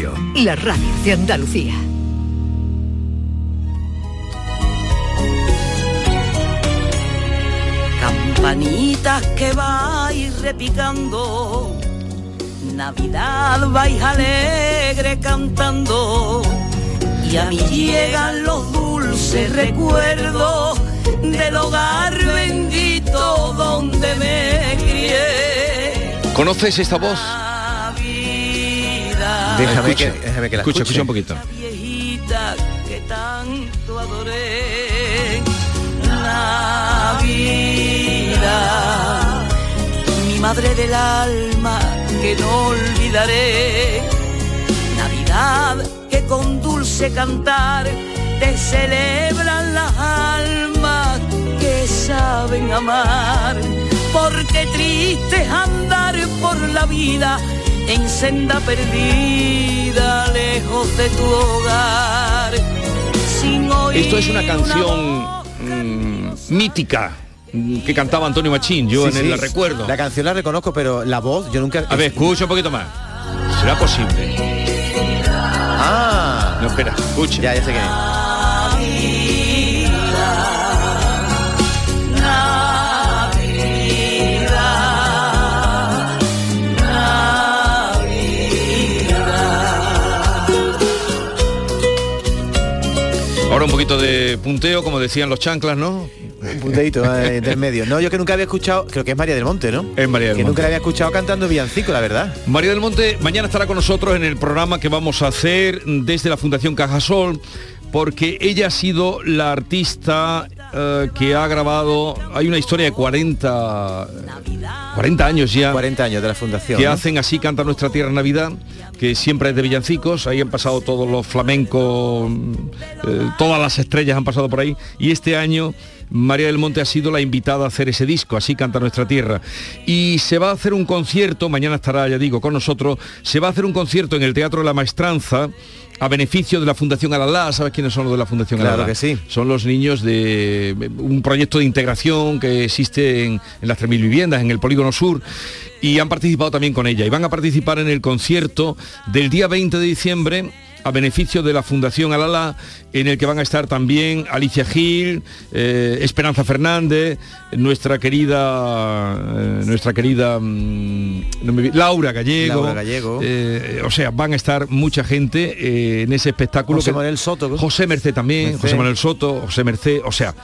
Radio, la radio de Andalucía. Campanitas que vais repicando, Navidad vais alegre cantando, y a mí llegan los dulces recuerdos del hogar bendito donde me crié. ¿Conoces esta voz? Déjame escucha, que- déjame que la escucha, escuche. escucha un poquito. viejita que tanto adoré. Navidad, mi madre del alma que no olvidaré. Navidad que con dulce cantar te celebran las almas que saben amar. Porque triste es andar por la vida en senda perdida, lejos de tu hogar. Sin oír Esto es una canción mm, mítica que cantaba Antonio Machín, yo Sí, en el sí. la recuerdo. La canción la reconozco, pero la voz yo nunca... A ver, escucha un poquito más. ¿Será posible? Ah, No, espera, escucha. ya, ya sé quién Ahora un poquito de punteo, como decían los chanclas, ¿no? Un punteito eh, del medio. No, yo que nunca había escuchado, creo que es María del Monte, ¿no? Es María del que Monte. nunca la había escuchado cantando villancico, la verdad. María del Monte mañana estará con nosotros en el programa que vamos a hacer desde la Fundación Cajasol, porque ella ha sido la artista eh, que ha grabado, hay una historia de 40, 40 años ya. 40 años de la fundación. que ¿no? hacen así Canta Nuestra Tierra Navidad, que siempre es de villancicos, ahí han pasado todos los flamencos, eh, todas las estrellas han pasado por ahí, y este año María del Monte ha sido la invitada a hacer ese disco, así Canta Nuestra Tierra. Y se va a hacer un concierto, mañana estará, ya digo, con nosotros, se va a hacer un concierto en el Teatro de la Maestranza, a beneficio de la Fundación Alalá, ¿sabes quiénes son los de la Fundación Claro Alalá? que sí. Son los niños de un proyecto de integración que existe en, en las 3.000 viviendas, en el Polígono Sur, y han participado también con ella. Y van a participar en el concierto del día 20 de diciembre a beneficio de la Fundación Alala, en el que van a estar también Alicia Gil, eh, Esperanza Fernández, nuestra querida, eh, nuestra querida mm, no me vi- Laura Gallego. Laura Gallego. eh, o sea, van a estar mucha gente en ese espectáculo. José que- Manuel Soto. José Merced también, Merced. José Manuel Soto, José Merced, o sea,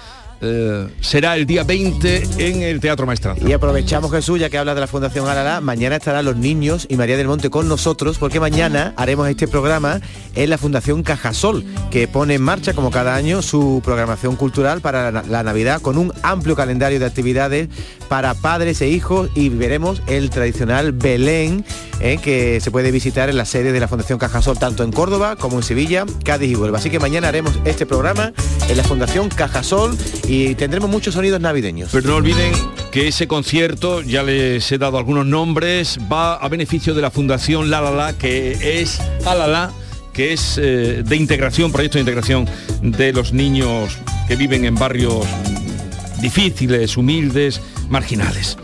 eh, será el día 20 en el Teatro Maestranza. Y aprovechamos Jesús, ya que habla de la Fundación Alalá, mañana estarán los niños y María del Monte con nosotros, porque mañana haremos este programa en la Fundación Cajasol, que pone en marcha como cada año su programación cultural para la, Navidad con un amplio calendario de actividades para padres e hijos y veremos el tradicional Belén eh, que se puede visitar en la sede de la Fundación Cajasol, tanto en Córdoba como en Sevilla, Cádiz y Huelva. Así que mañana haremos este programa en la Fundación Cajasol y tendremos muchos sonidos navideños. Pero no olviden que ese concierto, ya les he dado algunos nombres, va a beneficio de la Fundación La La La, que es La La La, que es eh, de integración, proyecto de integración de los niños que viven en barrios difíciles, humildes, marginales.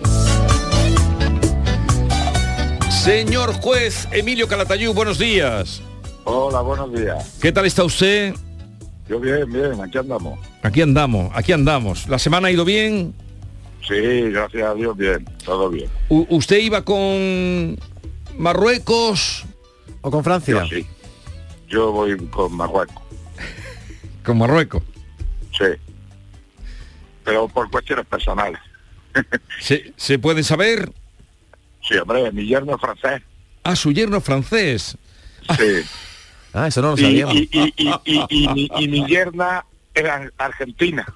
Señor juez Emilio Calatayud, buenos días. Hola, buenos días. ¿Qué tal está usted? Yo bien, bien, aquí andamos. Aquí andamos, aquí andamos. ¿La semana ha ido bien? Sí, gracias a Dios, bien, todo bien. U- ¿Usted iba con Marruecos? ¿O con Francia? Yo sí. Yo voy con Marruecos, Con Marruecos. sí. Pero por cuestiones personales. ¿Se, se puede saber? Sí, hombre, mi yerno es francés. Ah, su yerno es francés. Sí. Ah, eso no lo Y, sabíamos. y, y, y, y- y mi, y mi yerna era argentina.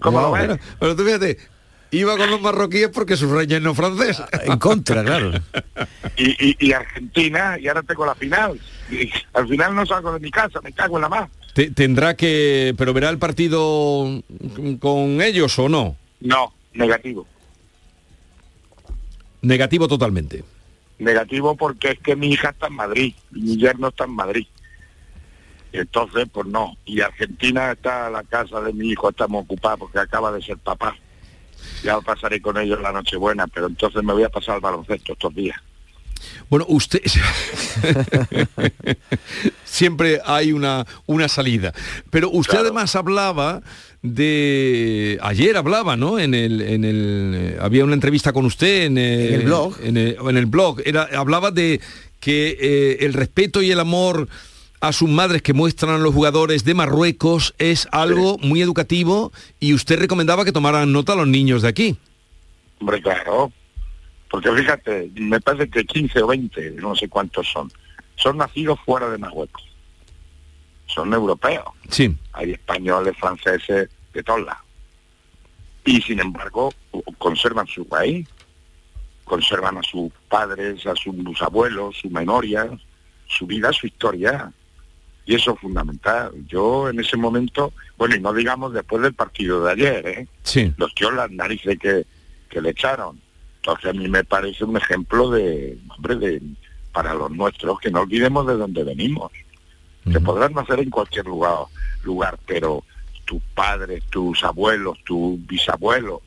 ¿Cómo lo Wow. ves? Pero, pero tú fíjate, iba con los marroquíes porque su rey es no francés. En contra, claro. Y, y, y Argentina, y ahora tengo la final. Y al final no salgo de mi casa, me cago en la más. Te- tendrá que... Pero verá el partido con ellos o no. No, negativo. Negativo totalmente. Negativo porque es que mi hija está en Madrid, mi yerno está en Madrid. Y entonces, pues no. Y Argentina está la casa de mi hijo, estamos ocupados porque acaba de ser papá. Ya pasaré con ellos la Nochebuena, pero entonces me voy a pasar al baloncesto estos días. Bueno, usted siempre hay una, una salida. Pero usted además hablaba de ayer hablaba, ¿no? En el, en el eh, había una entrevista con usted en, el blog. En el, blog. Era, hablaba de que eh, el respeto y el amor a sus madres que muestran los jugadores de Marruecos es algo muy educativo y usted recomendaba que tomaran nota a los niños de aquí. Hombre, claro, porque fíjate, me parece que 15 o 20, no sé cuántos son, son nacidos fuera de Marruecos. Son europeos. Sí. Hay españoles, franceses, de todos lados. Y sin embargo, conservan su país, conservan a sus padres, a sus abuelos, su memoria, su vida, su historia. Y eso es fundamental. Yo en ese momento, bueno, y no digamos después del partido de ayer, ¿eh? Sí. Los tíos las narices que, que le echaron entonces a mí me parece un ejemplo de, hombre, de para los nuestros, que no olvidemos de dónde venimos. Que podrán nacer en cualquier lugar, lugar, pero tus padres, tus abuelos, tus bisabuelos,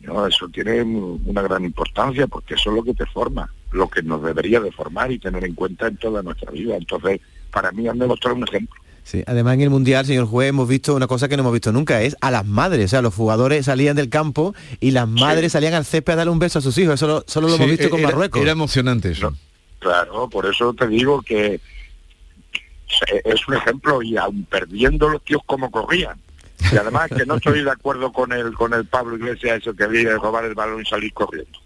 ¿no? eso tiene una gran importancia porque eso es lo que te forma, lo que nos debería de formar y tener en cuenta en toda nuestra vida. Entonces, para mí han demostrado un ejemplo. Sí, además en el Mundial, señor juez, hemos visto una cosa que no hemos visto nunca, es a las madres. O sea, los jugadores salían del campo y las madres salían al césped a darle un beso a sus hijos. Eso solo lo hemos visto con Marruecos. Era emocionante eso. claro, por eso te digo que es un ejemplo y aún perdiendo los tíos como corrían. Y además que no estoy de acuerdo con el con el Pablo Iglesias eso que había de robar el balón y salir corriendo.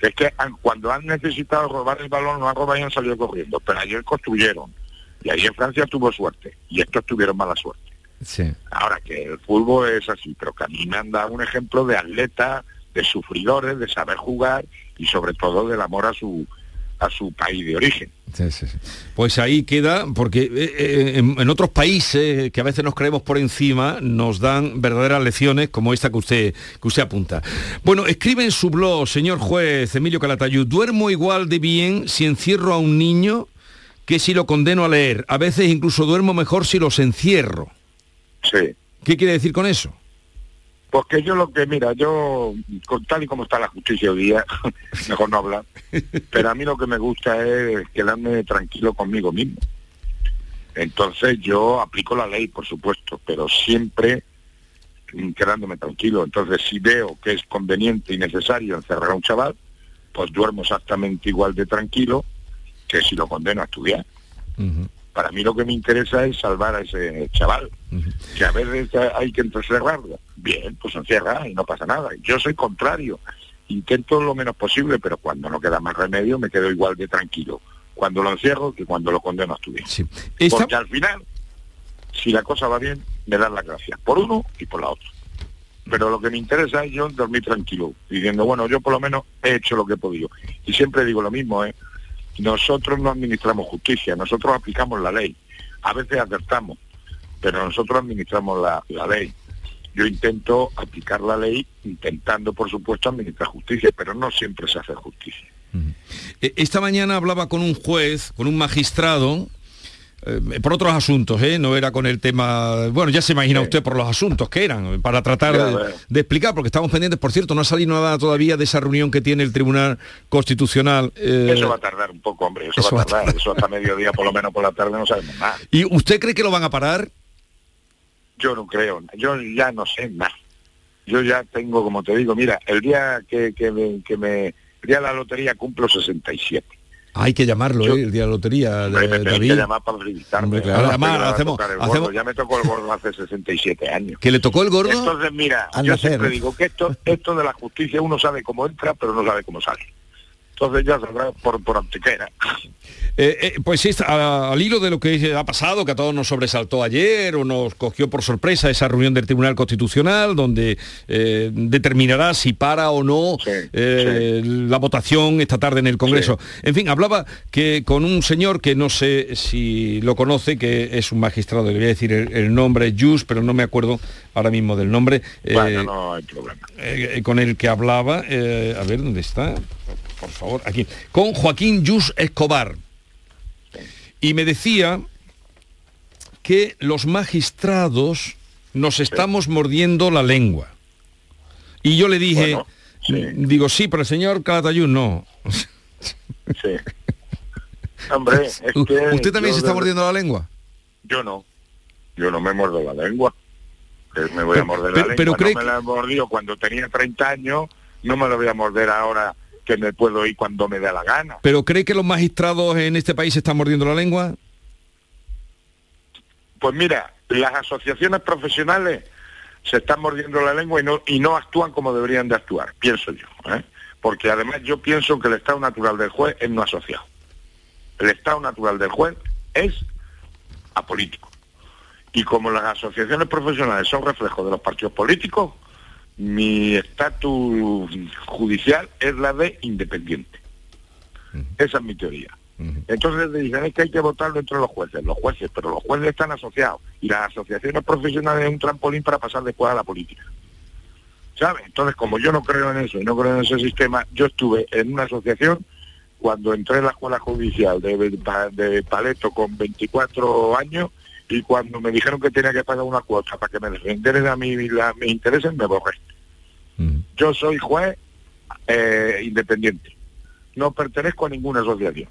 es que cuando han necesitado robar el balón no han robado y han salido corriendo, pero ayer construyeron y ahí en Francia tuvo suerte y estos tuvieron mala suerte. Ahora que el fútbol es así, pero que a mí me han dado un ejemplo de atleta, de sufridores, de saber jugar y sobre todo del amor a su a su país de origen. Pues ahí queda, porque eh, eh, en, otros países que a veces nos creemos por encima, nos dan verdaderas lecciones como esta que usted, que usted apunta. Bueno, escribe en su blog, señor juez Emilio Calatayud, duermo igual de bien si encierro a un niño que si lo condeno a leer. A veces incluso duermo mejor si los encierro. Sí. ¿Qué quiere decir con eso? Porque yo lo que, mira, yo, con tal y como está la justicia hoy día, mejor no hablar, pero a mí lo que me gusta es quedarme tranquilo conmigo mismo. Entonces yo aplico la ley, por supuesto, pero siempre quedándome tranquilo. Entonces si veo que es conveniente y necesario encerrar a un chaval, pues duermo exactamente igual de tranquilo que si lo condeno a estudiar. Para mí lo que me interesa es salvar a ese chaval, que a veces hay que encerrarlo. Bien, pues encierra y no pasa nada. Yo soy contrario, intento lo menos posible, pero cuando no queda más remedio me quedo igual de tranquilo cuando lo encierro que cuando lo condeno a estudiar. Porque al final, si la cosa va bien, me dan las gracias, por uno y por la otra. Pero lo que me interesa es yo dormir tranquilo, diciendo, bueno, yo por lo menos he hecho lo que he podido. Y siempre digo lo mismo, ¿eh? Nosotros no administramos justicia, nosotros aplicamos la ley. A veces acertamos, pero nosotros administramos la, ley. Yo intento aplicar la ley intentando, por supuesto, administrar justicia, pero no siempre se hace justicia. E, esta mañana hablaba con un juez, con un magistrado, eh, por otros asuntos, ¿eh? no era con el tema, bueno, ya se imagina usted por los asuntos que eran, para tratar de, explicar, porque estamos pendientes, por cierto, no ha salido nada todavía de esa reunión que tiene el Tribunal Constitucional. Eh, eso va a tardar un poco, hombre, eso, va a tardar, eso hasta mediodía, por lo menos por la tarde, no sabemos nada. ¿Y usted cree que lo van a parar? Yo no creo, yo ya no sé nada. Yo ya tengo, como te digo, mira, el día que, que me, que me, el día de la lotería cumplo 67 hay que llamarlo, ¿eh? el día de la lotería. de, me David. que llamar para felicitarme. claro. Además, hacemos, hacemos... Ya me tocó el gordo hace 67 años. ¿Que le tocó el gordo? Entonces, mira, yo siempre digo que esto, esto de la justicia uno sabe cómo entra, pero no sabe cómo sale. Entonces ya saldrá por, por antequera. Eh, eh, pues es, al hilo de lo que ha pasado, que a todos nos sobresaltó ayer o nos cogió por sorpresa esa reunión del Tribunal Constitucional, donde eh, determinará si para o no la votación esta tarde en el Congreso. En fin, hablaba que con un señor que no sé si lo conoce, que es un magistrado, le voy a decir el, nombre, Jus, pero no me acuerdo ahora mismo del nombre. Bueno, no hay problema. con el que hablaba, a ver dónde está, por favor, aquí, con Joaquín Jus Escobar y me decía que los magistrados nos estamos mordiendo la lengua. Y yo le dije, digo, sí, pero el señor Calatayud no. Sí. Hombre, es que ¿Usted también se está de- mordiendo la lengua? Yo no. Yo no me muerdo la lengua. Me voy Pero- a morder pero- la pero lengua. cree no me que- la he mordido cuando tenía 30 años, no me la voy a morder ahora que me puedo ir cuando me dé la gana. ¿Pero cree que los magistrados en este país se están mordiendo la lengua? Pues mira, las asociaciones profesionales se están mordiendo la lengua y no, y no actúan como deberían de actuar, pienso yo. ¿eh? Porque además yo pienso que el estado natural del juez es no asociado. El estado natural del juez es apolítico. Y como las asociaciones profesionales son reflejos de los partidos políticos, mi estatus judicial es la de independiente. Esa es mi teoría. Entonces dicen es que hay que votarlo entre los jueces, los jueces, pero los jueces están asociados y las asociaciones profesionales es un trampolín para pasar después a la política. ¿Sabes? Entonces, como yo no creo en eso y no creo en ese sistema, yo estuve en una asociación cuando entré en la escuela judicial de, de Paleto con 24 años y cuando me dijeron que tenía que pagar una cuota para que me defendieran a mí la, mis intereses, me borré. Yo soy juez eh, independiente. No pertenezco a ninguna asociación.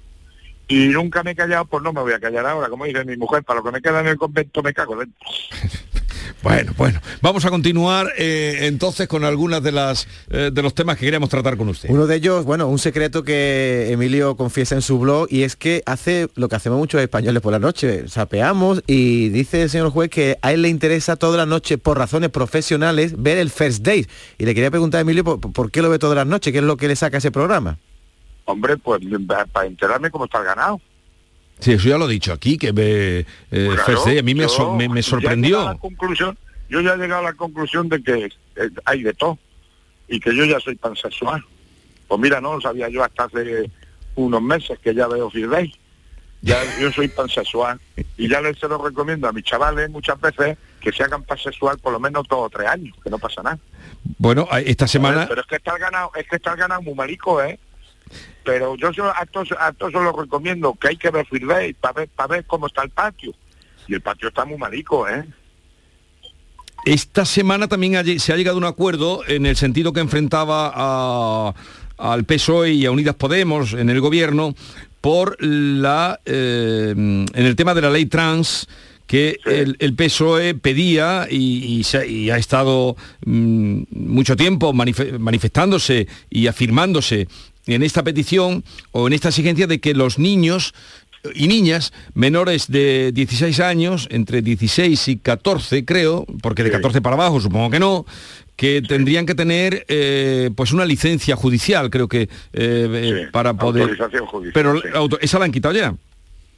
Y nunca me he callado, pues no me voy a callar ahora, como dice mi mujer, para lo que me queda en el convento me cago dentro. Bueno, bueno. Vamos a continuar eh, entonces con algunas de las eh, de los temas que queríamos tratar con usted. Uno de ellos, bueno, un secreto que Emilio confiesa en su blog y es que hace lo que hacemos muchos españoles por la noche, sapeamos y dice el señor juez que a él le interesa toda la noche por razones profesionales ver el First Date. Y le quería preguntar a Emilio por, por qué lo ve todas las noches, qué es lo que le saca ese programa. Hombre, pues para enterarme cómo está el ganado. Sí, eso ya lo he dicho aquí, que ve eh, Claro, a mí me, yo so- me- me sorprendió. la conclusión, yo ya he llegado a la conclusión de que eh, hay de todo y que yo ya soy pansexual. Pues mira, no lo sabía yo hasta hace unos meses que ya veo First Day. Ya yo soy pansexual y ya les se lo recomiendo a mis chavales muchas veces que se hagan pansexual por lo menos dos o tres años, que no pasa nada. Bueno, esta semana... Pero es que está el ganado, es que está el ganado muy marico, ¿eh? Pero yo a todos, a todos se lo recomiendo, que hay que ver First Day para ver, para ver cómo está el patio. Y el patio está muy marico, ¿eh? Esta semana también se ha llegado a un acuerdo en el sentido que enfrentaba a- al PSOE y a Unidas Podemos en el gobierno por la eh, en el tema de la ley trans que el, el PSOE pedía y, y se- y ha estado mm, mucho tiempo manife- manifestándose y afirmándose en esta petición o en esta exigencia de que los niños y niñas menores de 16 años, entre 16 y 14 creo, porque de Sí. 14 para abajo supongo que no, que tendrían que tener eh, pues una licencia judicial, creo que eh, eh, Sí, para poder... autorización judicial, Pero sí. auto- esa la han quitado ya.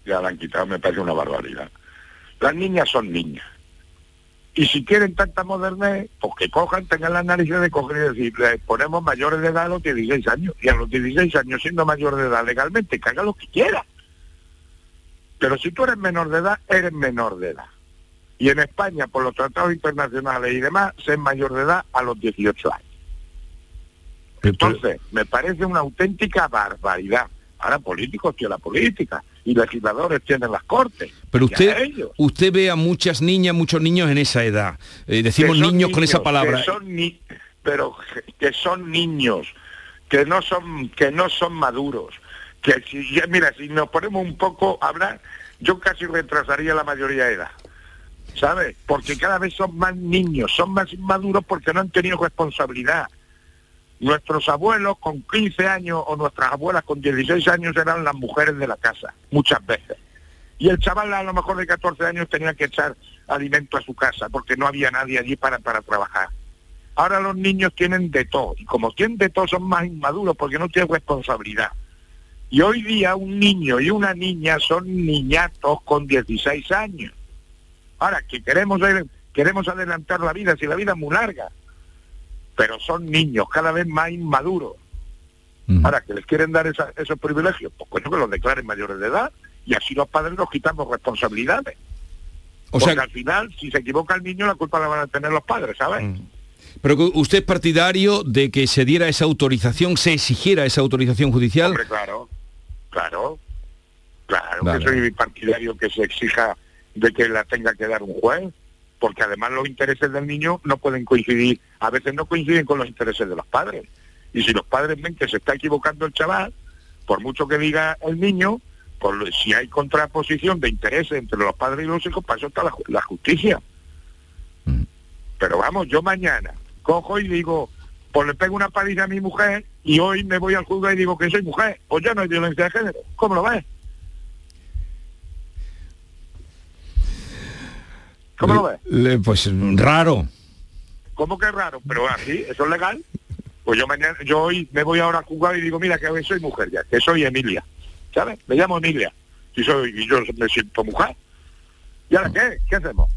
Ya la han quitado, me parece una barbaridad. Las niñas son niñas. Y si quieren tanta modernez, pues que cojan, tengan las narices de coger y decir, les ponemos mayores de edad a los 16 años. Y a los 16 años, siendo mayor de edad legalmente, que haga lo que quiera. Pero si tú eres menor de edad, eres menor de edad. Y en España, por los tratados internacionales y demás, ser mayor de edad a los 18 años. Entonces, me parece una auténtica barbaridad. Ahora políticos tienen la política y legisladores tienen las cortes. Pero usted, usted ve a muchas niñas, muchos niños en esa edad. Eh, decimos niños, con esa palabra. que son ni- pero que son niños, que no son, que no son maduros. Que si, ya- mira, si nos ponemos un poco a hablar, yo casi retrasaría la mayoría de edad. ¿Sabes? Porque cada vez son más niños, son más inmaduros porque no han tenido responsabilidad. Nuestros abuelos con 15 años o nuestras abuelas con 16 años eran las mujeres de la casa, muchas veces. Y el chaval a lo mejor de 14 años tenía que echar alimento a su casa porque no había nadie allí para, para trabajar. Ahora los niños tienen de todo y como tienen de todo son más inmaduros porque no tienen responsabilidad. Y hoy día un niño y una niña son niñatos con 16 años. Ahora, que queremos, queremos adelantar la vida, si la vida es muy larga, pero son niños cada vez más inmaduros. Ahora, que les quieren dar esa- esos privilegios, pues coño que los declaren mayores de edad y así los padres nos quitamos responsabilidades. o Porque sea, al final, si se equivoca el niño, la culpa la van a tener los padres, ¿sabes? pero que usted es partidario de que se diera esa autorización, se exigiera esa autorización judicial. Hombre, claro, claro, claro Vale. que soy partidario que se exija de que la tenga que dar un juez, porque además los intereses del niño no pueden coincidir, a veces no coinciden con los intereses de los padres. Y si los padres ven que se está equivocando el chaval, por mucho que diga el niño, por, si hay contraposición de intereses entre los padres y los hijos, para eso está la, justicia. Mm. Pero vamos, yo mañana cojo y digo, pues le pego una paliza a mi mujer y hoy me voy al juzgado y digo que soy mujer, pues ya no hay violencia de género. ¿Cómo lo ves? ¿Cómo lo ves? pues raro. ¿Cómo que raro? Pero así, eso es legal. Pues yo mañana, yo hoy me voy ahora a jugar y digo, mira que hoy soy mujer ya, que soy Emilia. ¿Sabes? Me llamo Emilia. Y soy, y yo me siento mujer. ¿Y ahora qué? ¿Qué hacemos?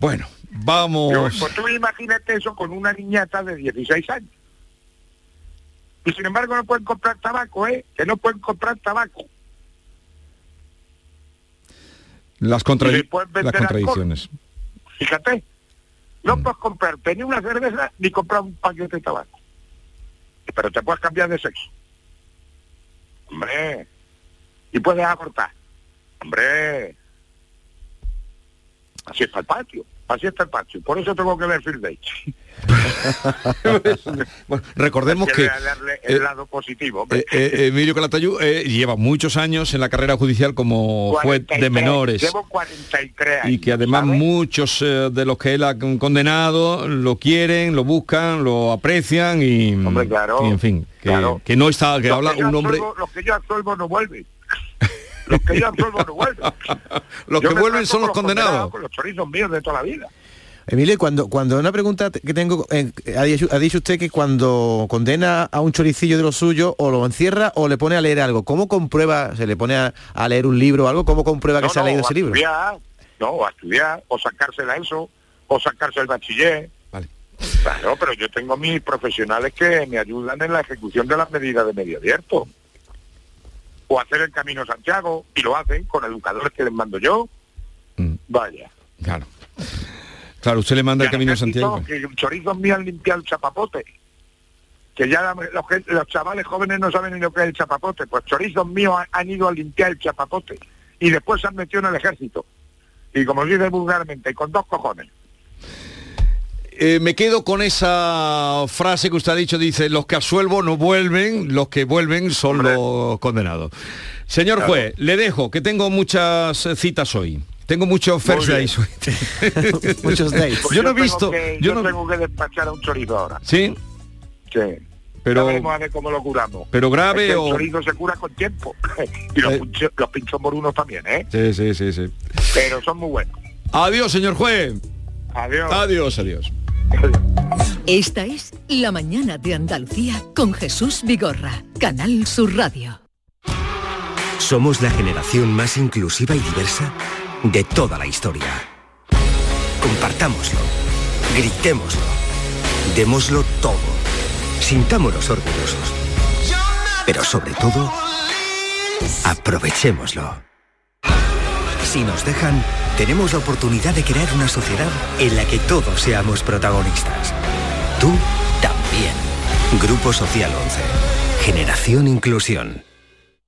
Bueno, vamos. pues tú imagínate eso con una niñata de 16 años. Y sin embargo no pueden comprar tabaco, ¿eh? Que no pueden comprar tabaco. Las, las contradicciones. Fíjate, no mm. puedes comprar ni una cerveza ni comprar un paquete de tabaco. Pero te puedes cambiar de sexo. Hombre. Y puedes abortar. Hombre. Así está el patio. Así está el patio. Por eso tengo que ver Phil bueno, recordemos que, el eh, lado positivo. Eh, eh, Emilio Calatayú lleva muchos años en la carrera judicial como juez de menores. Llevo 43 años. Y que además muchos de los que él ha condenado lo quieren, lo buscan, lo aprecian y, en fin, que, no está, que habla un hombre... que yo absuelvo no vuelven. los que yo no vuelven. los que vuelven son los, condenados. Con los chorizos míos de toda la vida. Emilio, cuando, cuando una pregunta que tengo, eh, ha, dicho, usted que cuando condena a un choricillo de lo suyo, o lo encierra o le pone a leer algo. ¿Cómo comprueba, se le pone a, leer un libro o algo, cómo comprueba que se ha leído ese libro? Estudiar, no, a estudiar, o sacársela eso, o sacarse el bachiller. Vale. Claro, pero yo tengo mis profesionales que me ayudan en la ejecución de las medidas de medio abierto. O hacer el Camino Santiago, y lo hacen con educadores que les mando yo. Mm. Vaya. Claro. Claro, usted le manda el camino Santiago. Que chorizos míos han limpiado el chapapote. Que ya los, chavales jóvenes no saben ni lo que es el chapapote. Pues chorizos míos han, ido a limpiar el chapapote. Y después se han metido en el ejército. Y como dice vulgarmente, con dos cojones. Eh, me quedo con esa frase que usted ha dicho, dice, los que asuelvo no vuelven, los que vuelven son los condenados. Señor juez, le dejo, que tengo muchas citas hoy. Tengo muchos first days. Muchos days. Pues yo, no he visto. yo, no... tengo que despachar a un chorizo ahora. ¿Sí? Sí. Pero, a ver cómo lo curamos. Pero grave o... El chorizo se cura con tiempo. y los, eh. los pinchos morunos también, ¿eh? Sí, sí, sí, sí. Pero son muy buenos. Adiós, señor juez. Adiós. Adiós, adiós. Esta es La Mañana de Andalucía con Jesús Vigorra, Canal Sur Radio. Somos la generación más inclusiva y diversa de toda la historia. Compartámoslo, gritémoslo, démoslo todo, sintámonos orgullosos. Pero sobre todo, aprovechémoslo. Si nos dejan, tenemos la oportunidad de crear una sociedad en la que todos seamos protagonistas. Tú también. Grupo Social 11. Generación Inclusión.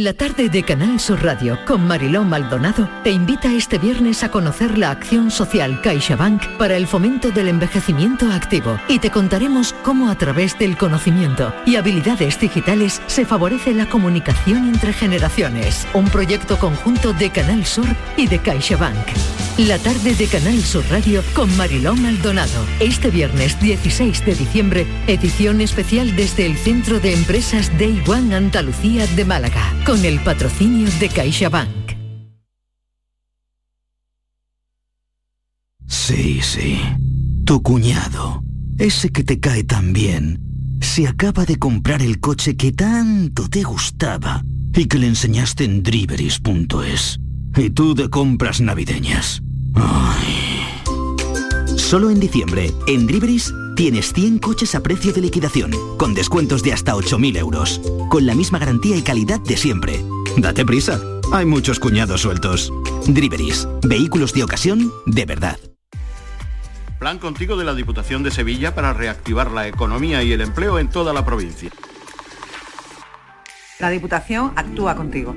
La tarde de Canal Sur Radio con Mariló Maldonado te invita este viernes a conocer la acción social CaixaBank para el fomento del envejecimiento activo y te contaremos cómo a través del conocimiento y habilidades digitales se favorece la comunicación entre generaciones. Un proyecto conjunto de Canal Sur y de CaixaBank. La tarde de Canal Sur Radio con Mariló Maldonado. Este viernes 16 de diciembre, edición especial desde el Centro de Empresas Day One Andalucía de Málaga con el patrocinio de CaixaBank. Sí, sí. Tu cuñado, ese que te cae tan bien, se acaba de comprar el coche que tanto te gustaba y que le enseñaste en driveris.es. Y tú de compras navideñas. Solo en diciembre, en Driveris, tienes 100 coches a precio de liquidación, con descuentos de hasta 8.000 euros, con la misma garantía y calidad de siempre. Date prisa, hay muchos cuñados sueltos. Driveris, vehículos de ocasión de verdad. Plan contigo de la Diputación de Sevilla para reactivar la economía y el empleo en toda la provincia. La Diputación actúa contigo.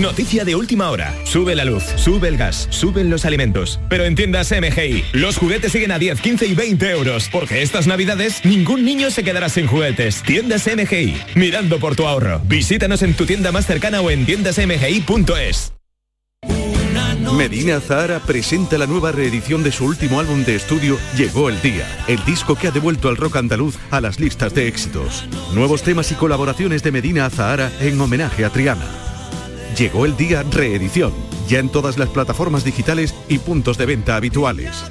Noticia de última hora. Sube la luz, sube el gas, suben los alimentos. Pero en tiendas MGI, los juguetes siguen a 10, 15 y 20 euros. Porque estas navidades ningún niño se quedará sin juguetes. Tiendas MGI, mirando por tu ahorro. Visítanos en tu tienda más cercana o en tiendasmgi.es. Medina Zahara presenta la nueva reedición de su último álbum de estudio Llegó el Día, el disco que ha devuelto al rock andaluz a las listas de éxitos. Nuevos temas y colaboraciones de Medina Zahara en homenaje a Triana. Llegó el día reedición, ya en todas las plataformas digitales y puntos de venta habituales.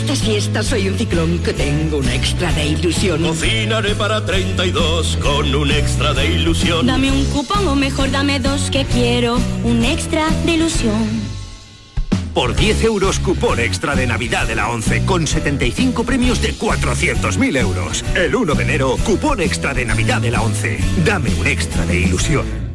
Estas fiestas soy un ciclón que tengo un extra de ilusión. Cocinaré para 32 con un extra de ilusión. Dame un cupón o mejor dame dos que quiero un extra de ilusión. Por 10 euros cupón extra de Navidad de la 11 con 75 premios de 400.000 euros. El 1 de enero, cupón extra de Navidad de la 11. Dame un extra de ilusión.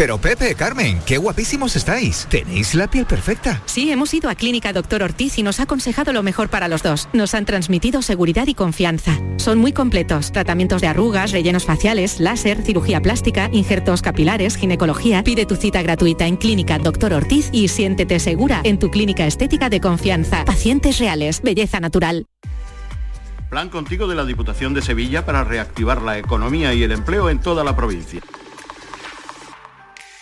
Pero Pepe, Carmen, qué guapísimos estáis. Tenéis la piel perfecta. Sí, hemos ido a Clínica Doctor Ortiz y nos ha aconsejado lo mejor para los dos. Nos han transmitido seguridad y confianza. Son muy completos. Tratamientos de arrugas, rellenos faciales, láser, cirugía plástica, injertos capilares, ginecología. Pide tu cita gratuita en Clínica Doctor Ortiz y siéntete segura en tu clínica estética de confianza. Pacientes reales, belleza natural. Plan contigo de la Diputación de Sevilla para reactivar la economía y el empleo en toda la provincia.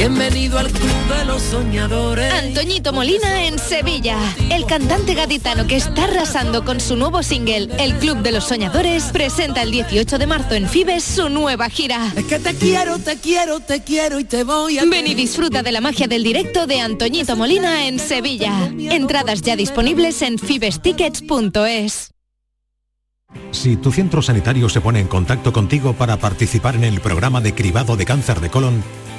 Bienvenido al Club de los Soñadores. Antoñito Molina en Sevilla. El cantante gaditano que está arrasando con su nuevo single, El Club de los Soñadores, presenta el 18 de marzo en Fibes su nueva gira. Es que te quiero, te quiero, te quiero y te voy a... Ven y disfruta de la magia del directo de Antoñito Molina en Sevilla. Entradas ya disponibles en fibestickets.es. Si tu centro sanitario se pone en contacto contigo para participar en el programa de cribado de cáncer de colon,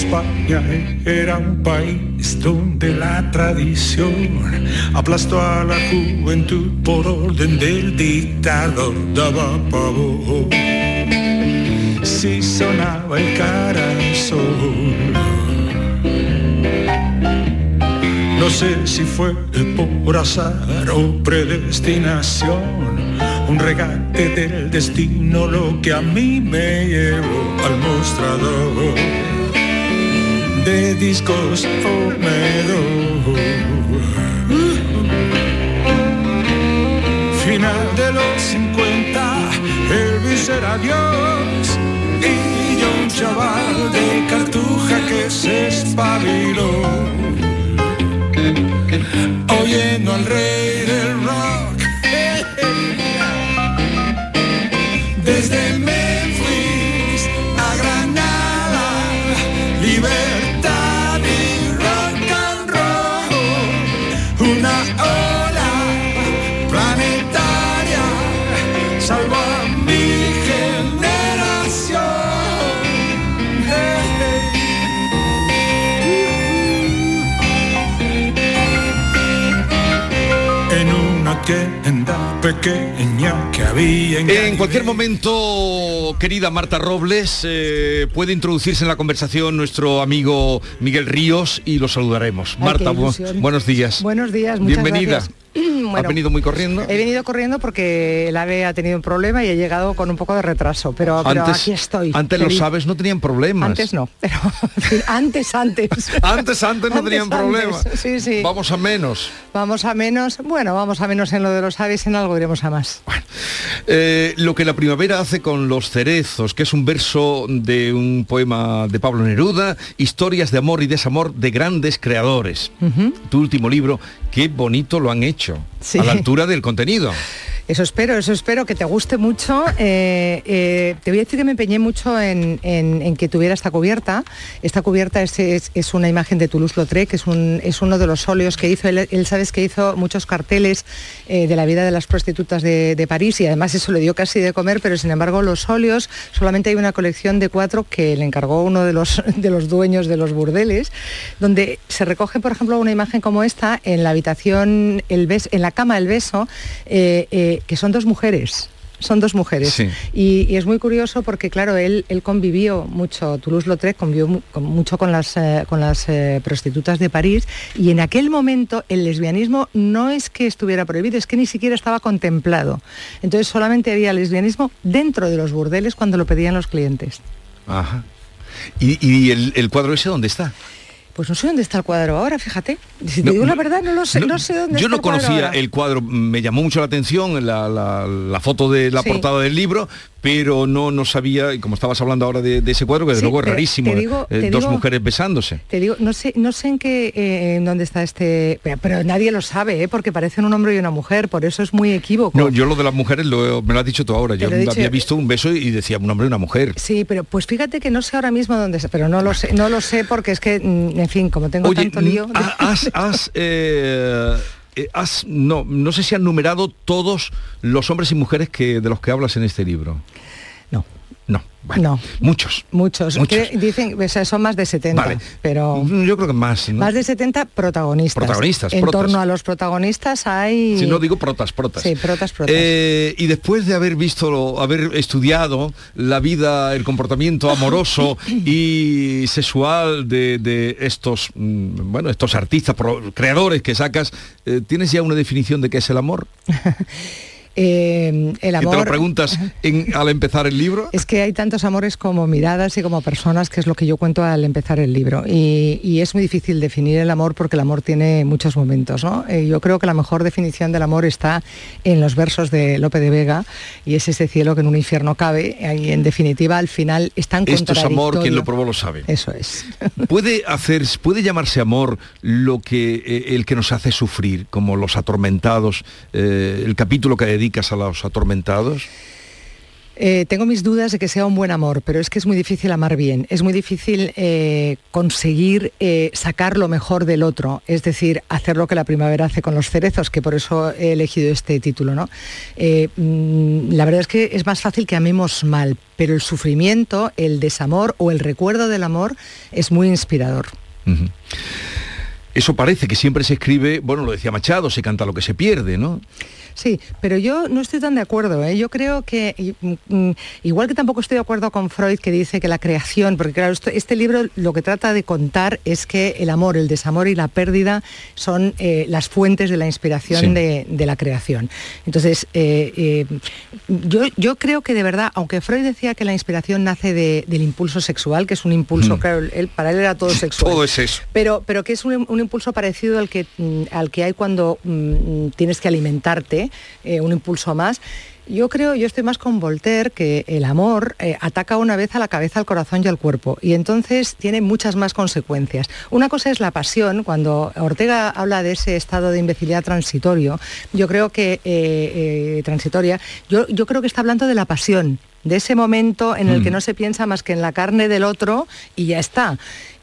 España era un país donde la tradición aplastó a la juventud por orden del dictador, daba pavor. Si sonaba el carazón. No sé si fue por azar o predestinación, un regate del destino lo que a mí me llevó al mostrador de discos húmedos. Final de los 50, Elvis era Dios y yo un chaval de cartuja que se espabiló. Oyendo al rey pequeña que había en En cualquier momento, querida Marta Robles, eh, puede introducirse en la conversación nuestro amigo Miguel Ríos y lo saludaremos. Ay, Marta, bu- buenos días. Buenos días, muchas Bienvenida. gracias. Bueno, ¿Has venido muy corriendo? He venido corriendo porque el AVE ha tenido un problema y he llegado con un poco de retraso, pero, pero antes, aquí estoy. Antes lo querido. sabes, no tenían problemas. Antes no, pero antes, antes. Antes, antes no tenían problemas. Sí, sí. Vamos a menos. Vamos a menos, bueno, vamos a menos en lo de los aves, en algo iremos a más. Eh, lo que la primavera hace con los cerezos, que es un verso de un poema de Pablo Neruda, historias de amor y desamor de grandes creadores. Tu último libro, qué bonito lo han hecho, Sí. a la altura del contenido. Eso espero, eso espero, que te guste mucho. Eh, eh, te voy a decir que me empeñé mucho en, en- que tuviera esta cubierta. Esta cubierta es, es- una imagen de Toulouse-Lautrec, es, un, es uno de los óleos que hizo. Él, sabes que hizo muchos carteles eh, de la vida de las prostitutas de, de París y además eso le dio casi de comer, pero sin embargo los óleos, solamente hay una colección de cuatro que le encargó uno de los, de los dueños de los burdeles, donde se recoge, por ejemplo, una imagen como esta en la habitación, el bes- en la cama El Beso, que son dos mujeres. Son dos mujeres. Sí. Y, y es muy curioso porque, claro, él, él convivió mucho, Toulouse-Lautrec convivió mu- con- mucho con las, eh, con las eh, prostitutas de París y en aquel momento el lesbianismo no es que estuviera prohibido, es que ni siquiera estaba contemplado. Entonces solamente había lesbianismo dentro de los burdeles cuando lo pedían los clientes. Ajá. ¿Y, y el, el cuadro ese dónde está? Pues no sé dónde está el cuadro ahora, fíjate. Si te No, digo la no, verdad, no lo sé, no, sé dónde Yo está no el cuadro conocía el cuadro, me llamó mucho la atención la, la- la foto de la Sí. portada del libro, pero no, no sabía, y como estabas hablando ahora de, de ese cuadro, que desde Sí, luego es te- rarísimo, te digo- eh, te dos digo- mujeres besándose. Te digo, no sé, no sé en qué, eh, en dónde está este, pero, pero nadie lo sabe, ¿eh? porque parecen un hombre y una mujer, por eso es muy equívoco. No, yo lo de las mujeres lo, me lo has dicho tú ahora. Yo dicho- había visto un beso y decía un hombre y una mujer. Sí, pero pues fíjate que no sé ahora mismo dónde está, pero no lo sé, no lo sé porque es que, mm, en fin, como tengo Oye, tanto lío. mm, has, has, eh, eh, has- no, no sé si han numerado todos los hombres y mujeres que, de los que hablas en este libro. No. No, muchos. muchos. Muchos. Que dicen, o sea, son más de 70, Vale. pero Mm, Yo creo que más. ¿no? más de 70 protagonistas. Protagonistas, En protas. torno a los protagonistas hay... Si no digo protas, protas. Sí, protas, protas. Eh, y después de haber visto, haber estudiado la vida, el comportamiento amoroso y sexual de, de estos, mm, bueno, estos artistas, creadores que sacas, eh, ¿tienes ya una definición de qué es el amor? Eh, el Que te amor... lo preguntas en- al empezar el libro. Es que hay tantos amores como miradas y como personas, que es lo que yo cuento al empezar el libro. Y, y es muy difícil definir el amor porque el amor tiene muchos momentos. ¿no? Eh, yo creo que la mejor definición del amor está en los versos de Lope de Vega y es ese cielo que en un infierno cabe. Y en definitiva, al final es tan Esto es amor, quien lo probó lo sabe. Eso es. ¿Puede, hacer, ¿Puede llamarse amor lo que, eh, el que nos hace sufrir, como los atormentados, eh, el capítulo que dedicas a los atormentados? Eh, tengo mis dudas de que sea un buen amor, pero es que es muy difícil amar bien, es muy difícil eh, conseguir eh, sacar lo mejor del otro, es decir, hacer lo que la primavera hace con los cerezos, que por eso he elegido este título. ¿no? Mm, la verdad es que es más fácil que amemos mal, pero el sufrimiento, el desamor o el recuerdo del amor es muy inspirador. Eso parece que siempre se escribe, bueno, lo decía Machado, se canta lo que se pierde, ¿no? Sí, pero yo no estoy tan de acuerdo. ¿eh? Yo creo que, y, mm, igual que tampoco estoy de acuerdo con Freud que dice que la creación, porque claro, esto- este libro lo que trata de contar es que el amor, el desamor y la pérdida son eh, las fuentes de la inspiración Sí. de, de la creación. Entonces, eh, yo, yo creo que de verdad, aunque Freud decía que la inspiración nace de- del impulso sexual, que es un impulso, Mm. claro, él, para él era todo sexual. Todo es eso. Pero, pero que es un, un impulso parecido al que, mm, al que hay cuando mm, tienes que alimentarte, eh, un impulso más. Yo creo, yo estoy más con Voltaire, que el amor eh, ataca una vez a la cabeza, al corazón y al cuerpo, y entonces tiene muchas más consecuencias. Una cosa es la pasión, cuando Ortega habla de ese estado de imbecilidad transitorio, yo creo que, eh, eh, transitoria, yo, yo creo que está hablando de la pasión, de ese momento en el que Mm. no se piensa más que en la carne del otro y ya está.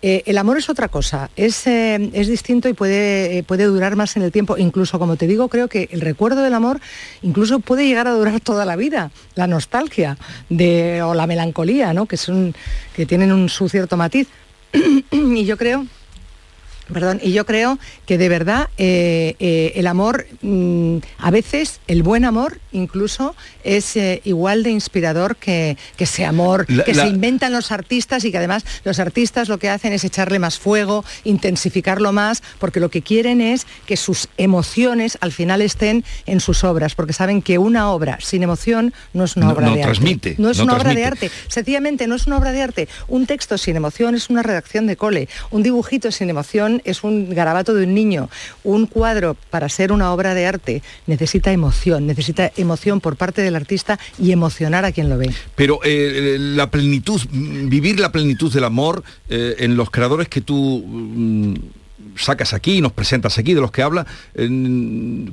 Eh, el amor es otra cosa, es, eh, es distinto y puede, eh, puede durar más en el tiempo. Incluso, como te digo, creo que el recuerdo del amor incluso puede llegar a durar toda la vida. La nostalgia o la melancolía, ¿no? que, son, que tienen un, su cierto matiz. y yo creo Perdón, y yo creo que de verdad eh, eh, el amor, mm, a veces el buen amor incluso es eh, igual de inspirador que, que ese amor La- que la- se inventan los artistas y que además los artistas lo que hacen es echarle más fuego, intensificarlo más, porque lo que quieren es que sus emociones al final estén en sus obras, porque saben que una obra sin emoción no es una No- obra no de transmite, arte. No es no una obra de arte. Sencillamente no es una obra de arte. Un texto sin emoción es una redacción de cole. Un dibujito sin emoción es un garabato de un niño. Un cuadro, para ser una obra de arte, necesita emoción. Necesita emoción por parte del artista y emocionar a quien lo ve. Pero eh, la plenitud, vivir la plenitud del amor eh, en los creadores que tú mm, sacas aquí, nos presentas aquí, de los que habla, eh,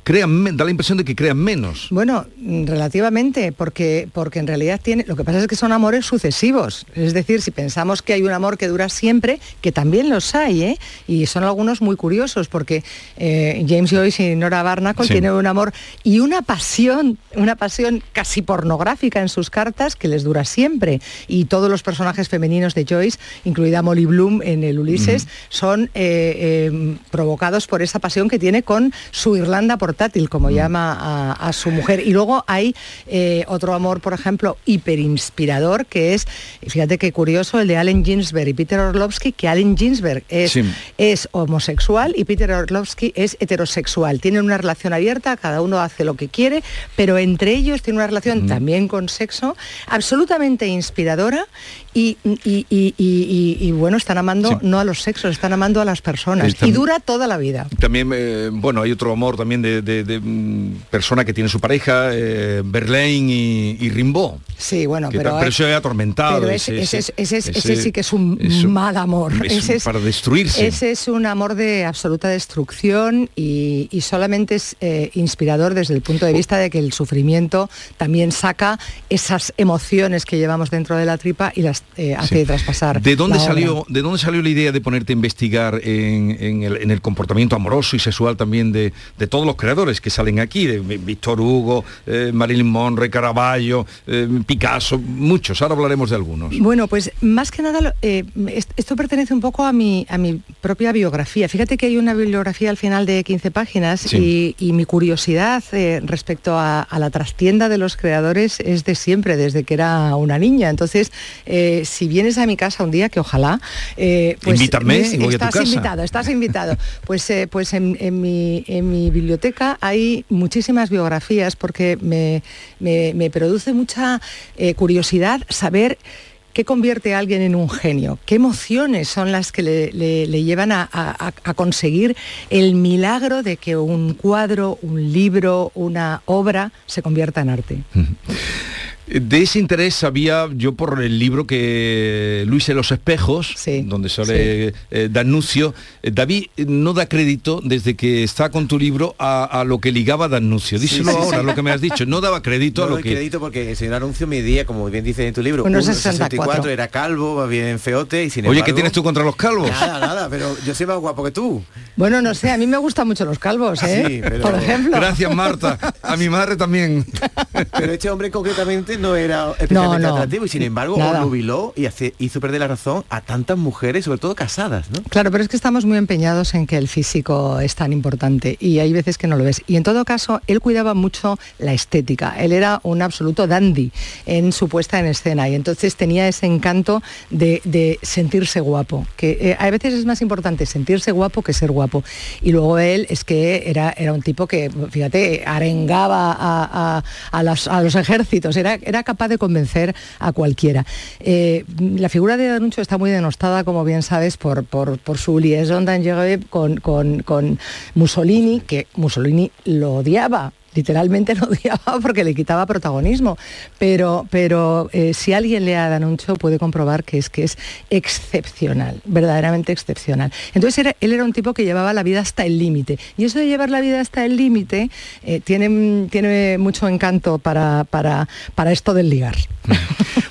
crean, da la impresión de que crean menos. Bueno, relativamente, porque, porque en realidad tiene, lo que pasa es que son amores sucesivos. Es decir, si pensamos que hay un amor que dura siempre, que también los hay, ¿eh? y son algunos muy curiosos, porque eh, James Joyce y Nora Barnacle tienen un amor y una pasión, una pasión casi pornográfica en sus cartas que les dura siempre. Y todos los personajes femeninos de Joyce, incluida Molly Bloom en el Ulises, son eh, eh, provocados por esa pasión que tiene con su Irlanda portátil, como llama a, su mujer. Y luego hay eh, otro amor, por ejemplo, hiperinspirador, que es, fíjate qué curioso, el de Allen Ginsberg y Peter Orlovsky, que Allen Ginsberg es, es homosexual y Peter Orlovsky es heterosexual. Tienen una relación abierta, cada uno hace lo que quiere, pero entre ellos tiene una relación también con sexo absolutamente inspiradora y, y, bueno, están amando no a los sexos, están amando a las personas. y dura toda la vida. También, eh, bueno, hay otro amor también de, mm, persona que tiene su pareja, eh, Berlín y, Rimbaud. Sí, bueno, pero, pero eso es atormentado. ese, sí que es un mal amor. ese es, para destruirse. Ese es un amor de absoluta destrucción y, solamente es eh, inspirador desde el punto de vista de que el sufrimiento también saca esas emociones que llevamos dentro de la tripa y las eh, hace traspasar. ¿De dónde, salió, ¿De dónde salió la idea de ponerte a investigar en, el, comportamiento amoroso y sexual también de, todos los creadores que salen aquí? De Víctor Hugo, eh, Marilyn Monroe, Caravaggio, eh, Picasso, muchos. Ahora hablaremos de algunos. Bueno, pues más que nada, esto pertenece un poco a mi, a mi propia biografía. Fíjate que hay una bibliografía al final de 15 páginas y, mi curiosidad respecto a, la trastienda de los creadores es de siempre, desde que era una niña. Entonces, si vienes a mi casa un día, que ojalá, eh, pues Invítame, estás invitado, estás invitado. Pues, eh, pues en, mi, biblioteca hay muchísimas biografías porque me, produce mucha eh, curiosidad saber ¿Qué convierte a alguien en un genio? ¿Qué emociones son las que le, llevan a, conseguir el milagro de que un cuadro, un libro, una obra se convierta en arte? De ese interés sabía yo por el libro que Luis en los espejos, donde sale eh, Danuncio. Eh, David no da crédito desde que está con tu libro a, lo que ligaba Danuncio. Díselo ahora, lo que me has dicho. No daba crédito a lo que... crédito porque el señor Anuncio medía, como bien dice en tu libro, bueno, 64, era calvo, bien feote y sin Oye, ¿qué tienes tú contra los calvos? Nada, nada, pero yo soy más guapo que tú. Bueno, no sé, a mí me gustan mucho los calvos, ¿eh? Por ejemplo. Gracias, Marta. A mi madre también. Pero este hombre concretamente no era especialmente atractivo y sin embargo nubiló y hizo perder la razón a tantas mujeres, sobre todo casadas, ¿no? Claro, pero es que estamos muy empeñados en que el físico es tan importante y hay veces que no lo ves. Y en todo caso, él cuidaba mucho la estética. Él era un absoluto dandy en su puesta en escena y entonces tenía ese encanto de, sentirse guapo, que eh, a veces es más importante sentirse guapo que ser guapo. Y luego él es que era, era un tipo que, fíjate, arengaba a, los, ejércitos, era, era capaz de convencer a cualquiera. Eh, la figura de Danuncio está muy denostada, como bien sabes, por, por, su liaison con, con, con Mussolini, que Mussolini lo odiaba literalmente lo odiaba porque le quitaba protagonismo. Pero, pero eh, si alguien le ha dado un show puede comprobar que es que es excepcional, verdaderamente excepcional. Entonces él era un tipo que llevaba la vida hasta el límite. Y eso de llevar la vida hasta el límite eh, tiene, tiene mucho encanto para, para, para esto del ligar.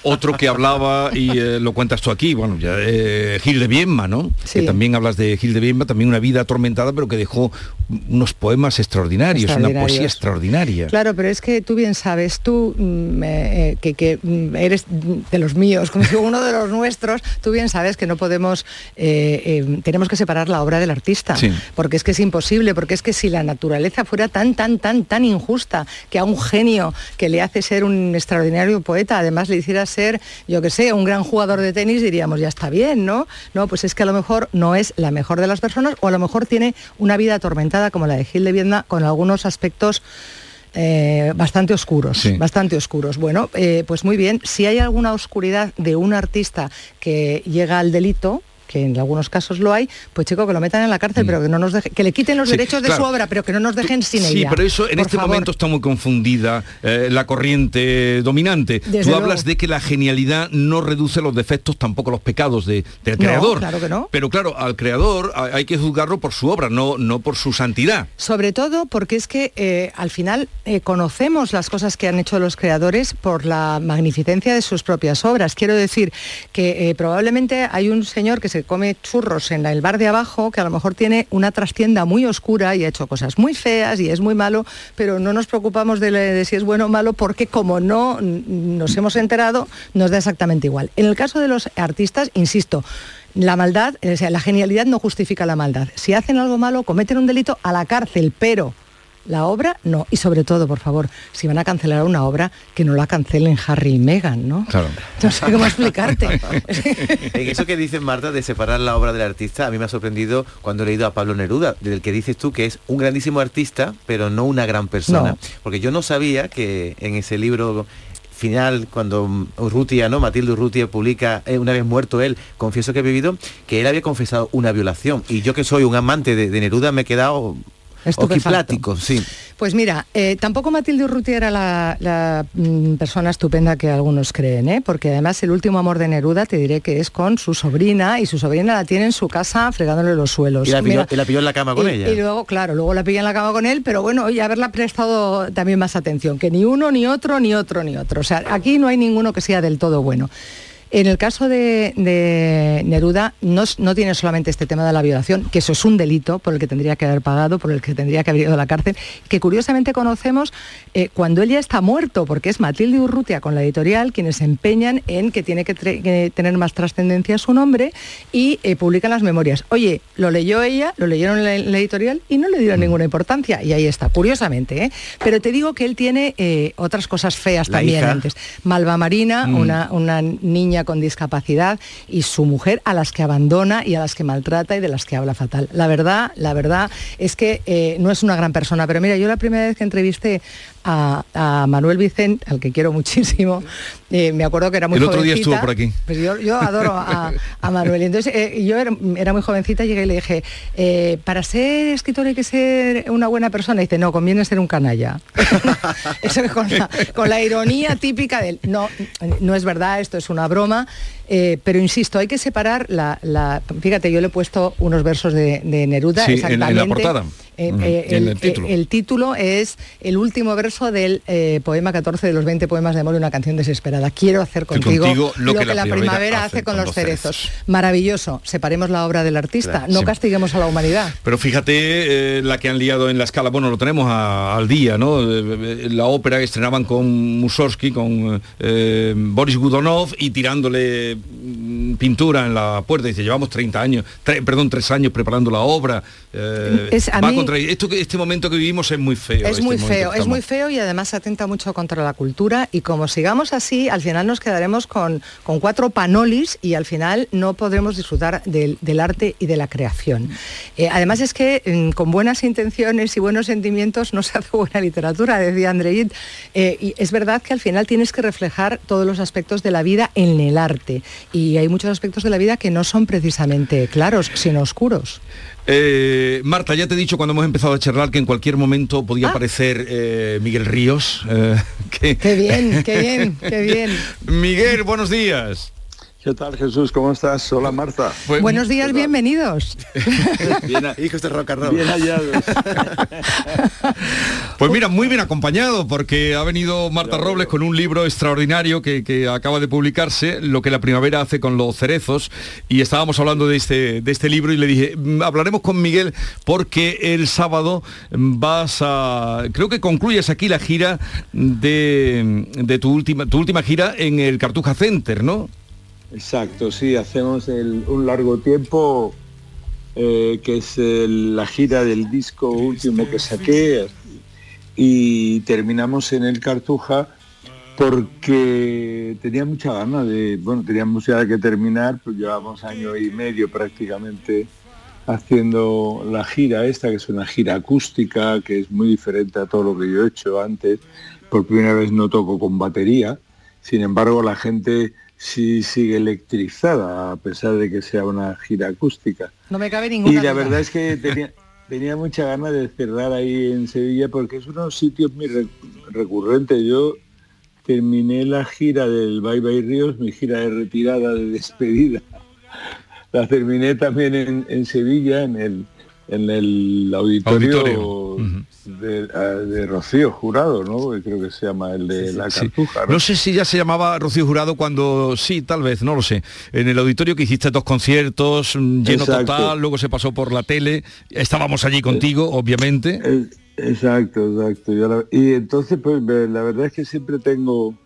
Otro que hablaba, y eh, lo cuentas tú aquí, bueno, ya, Gil de Bienma, ¿no? Que también hablas de Gil de Bienma, también una vida atormentada, pero que dejó unos poemas extraordinarios, una poesía extraordinaria Claro, pero es que tú bien sabes, tú mm, eh, que, mm, eres de los míos, como si uno de los nuestros, tú bien sabes que no podemos, eh, eh, tenemos que separar la obra del artista, porque es que es imposible, porque es que si la naturaleza fuera tan, tan, tan, tan injusta que a un genio que le hace ser un extraordinario poeta, además le hiciera ser, yo que sé, un gran jugador de tenis, diríamos, ya está bien, ¿no? No, pues es que a lo mejor no es la mejor de las personas o a lo mejor tiene una vida atormentada como la de Gil de Viedma con algunos aspectos eh, bastante oscuros, bastante oscuros. Bueno, eh, pues muy bien, si hay alguna oscuridad de un artista que llega al delito, que en algunos casos lo hay, pues chico, que lo metan en la cárcel, mm. pero que no nos deje, que le quiten los derechos de su obra, pero que no nos dejen sin ella. Sí, pero eso en este momento está muy confundida eh, la corriente dominante. Tú hablas de que la genialidad no reduce los defectos, tampoco los pecados del creador. Claro que no. Pero claro, al creador hay que juzgarlo por su obra, no, no por su santidad. Sobre todo porque es que eh, al final eh, conocemos las cosas que han hecho los creadores por la magnificencia de sus propias obras. Quiero decir que probablemente hay un señor que se come churros en el bar de abajo que a lo mejor tiene una trastienda muy oscura y ha hecho cosas muy feas y es muy malo, pero no nos preocupamos de, si es bueno o malo porque como no nos hemos enterado, nos da exactamente igual. En el caso de los artistas, insisto, la maldad, o sea, la genialidad no justifica la maldad. Si hacen algo malo, cometen un delito a la cárcel, pero la obra no. Y sobre todo, por favor, si van a cancelar una obra, que no la cancelen Harry y Meghan, ¿no? Claro. No sé cómo explicarte. en eso que dice Marta de separar la obra del artista, a mí me ha sorprendido cuando he leído a Pablo Neruda, del que dices tú que es un grandísimo artista, pero no una gran persona. Porque yo no sabía que en ese libro final, cuando Urrutia, ¿no? Matilde Urrutia publica, eh, una vez muerto él, confieso que he vivido, que él había confesado una violación. Y yo que soy un amante de Neruda me he quedado Oquiplático, sí. Pues mira, eh, tampoco Matilde Urrutia era la, mm, persona estupenda que algunos creen, ¿eh? porque además el último amor de Neruda te diré que es con su sobrina y su sobrina la tiene en su casa fregándole los suelos. Y la pilló, en la cama con ella. Y luego, claro, luego la pilla en la cama con él, pero bueno, y haberla prestado también más atención, que ni uno, ni otro, ni otro, ni otro. O sea, aquí no hay ninguno que sea del todo bueno. En el caso de, Neruda no, tiene solamente este tema de la violación, que eso es un delito por el que tendría que haber pagado, por el que tendría que haber ido a la cárcel, que curiosamente conocemos eh, cuando él ya está muerto, porque es Matilde Urrutia con la editorial quienes se empeñan en que tiene que, tener más trascendencia su nombre y eh, publican las memorias. Oye, lo leyó ella, lo leyeron en la, editorial y no le dieron mm. ninguna importancia. Y ahí está, curiosamente. ¿eh? Pero te digo que él tiene otras cosas feas también antes. Malva Marina, mm. una, una niña con discapacidad y su mujer a las que abandona y a las que maltrata y de las que habla fatal. La verdad, la verdad es que eh, no es una gran persona, pero mira, yo la primera vez que entrevisté a, Manuel Vicente, al que quiero muchísimo, eh, me acuerdo que era muy El otro día estuvo por aquí. Pues yo, adoro a, Manuel. Entonces eh, yo era, muy jovencita, llegué y le dije, eh, para ser escritor hay que ser una buena persona. Y dice, no, conviene ser un canalla. Eso con la, con la ironía típica del, no, no es verdad, esto es una broma. pero insisto, hay que separar la, Fíjate, yo le he puesto unos versos de, Neruda. exactamente, en, la portada. El, título. es el último verso del poema 14 de los 20 poemas de amor y una canción desesperada. Quiero hacer contigo, lo, que, la primavera, hace con, los cerezos. Maravilloso. Separemos la obra del artista, no castiguemos a la humanidad. Pero fíjate la que han liado en la escala, bueno, lo tenemos al día, ¿no? La ópera que estrenaban con Mussorgsky, con Boris Gudonov y tirándole pintura en la puerta. Dice, llevamos 30 años, perdón, tres años preparando la obra. Eh, va esto este momento que vivimos es muy feo. Es este muy feo, es muy feo y además atenta mucho contra la cultura y como sigamos así, al final nos quedaremos con, con cuatro panolis y al final no podremos disfrutar del, arte y de la creación. Eh, además es que mm, con buenas intenciones y buenos sentimientos no se hace buena literatura, decía Andreit. Eh, y es verdad que al final tienes que reflejar todos los aspectos de la vida en el arte y hay muchos aspectos de la vida que no son precisamente claros, sino oscuros. Eh, Marta, ya te he dicho cuando hemos empezado a charlar que en cualquier momento podía ah. aparecer eh, Miguel Ríos. Eh, qué bien, qué bien, qué bien. Miguel, buenos días. ¿Qué tal Jesús? ¿Cómo estás? Hola Marta. Pues, Buenos días, bienvenidos. bien, hijos de rock and Bien hallados. pues mira, muy bien acompañado porque ha venido Marta Robles con un libro extraordinario que, acaba de publicarse, Lo que la primavera hace con los cerezos, y estábamos hablando de este, de este libro y le dije, mm, hablaremos con Miguel porque el sábado vas a, creo que concluyes aquí la gira de, de tu, última, tu última gira en el Cartuja Center, ¿no? Exacto, sí, hacemos un largo tiempo, eh, que es la gira del disco último que saqué, y terminamos en el Cartuja porque tenía mucha ganas de, bueno, teníamos ya que terminar, pues llevamos año y medio prácticamente haciendo la gira esta, que es una gira acústica, que es muy diferente a todo lo que yo he hecho antes. Por primera vez no toco con batería, sin embargo la gente si sigue electrizada, a pesar de que sea una gira acústica. No me cabe ninguna Y la duda. verdad es que tenía, tenía mucha ganas de cerrar ahí en Sevilla porque es uno de los sitios muy re- recurrentes. Yo terminé la gira del Bye Bye Ríos, mi gira de retirada, de despedida. La terminé también en, en Sevilla, en el, en el auditorio, Auditorio. De, Rocío Jurado, ¿no? Creo que se llama el de la Sí. Cartuja. No sé si ya se llamaba Rocío Jurado cuando sí, tal vez, no lo sé. En el auditorio que hiciste dos conciertos, mm, lleno Exacto. total, luego se pasó por la tele, estábamos allí contigo, obviamente. Eh, Exacto, exacto. Yo la- y entonces, pues la verdad es que siempre tengo,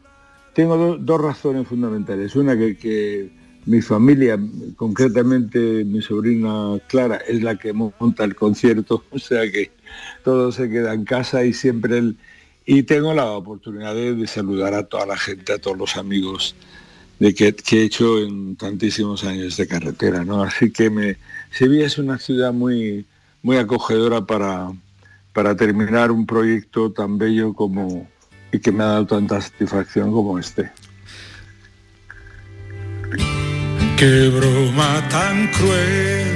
tengo do- dos razones fundamentales. Una que, que mi familia, concretamente mi sobrina Clara, es la que monta el concierto, o sea que todo se queda en casa y siempre él... Y tengo la oportunidad de, saludar a toda la gente, a todos los amigos de que, que he hecho en tantísimos años de carretera, ¿no? Así que me, Sevilla es una ciudad muy, muy acogedora para, para terminar un proyecto tan bello como y que me ha dado tanta satisfacción como este. Qué broma tan cruel,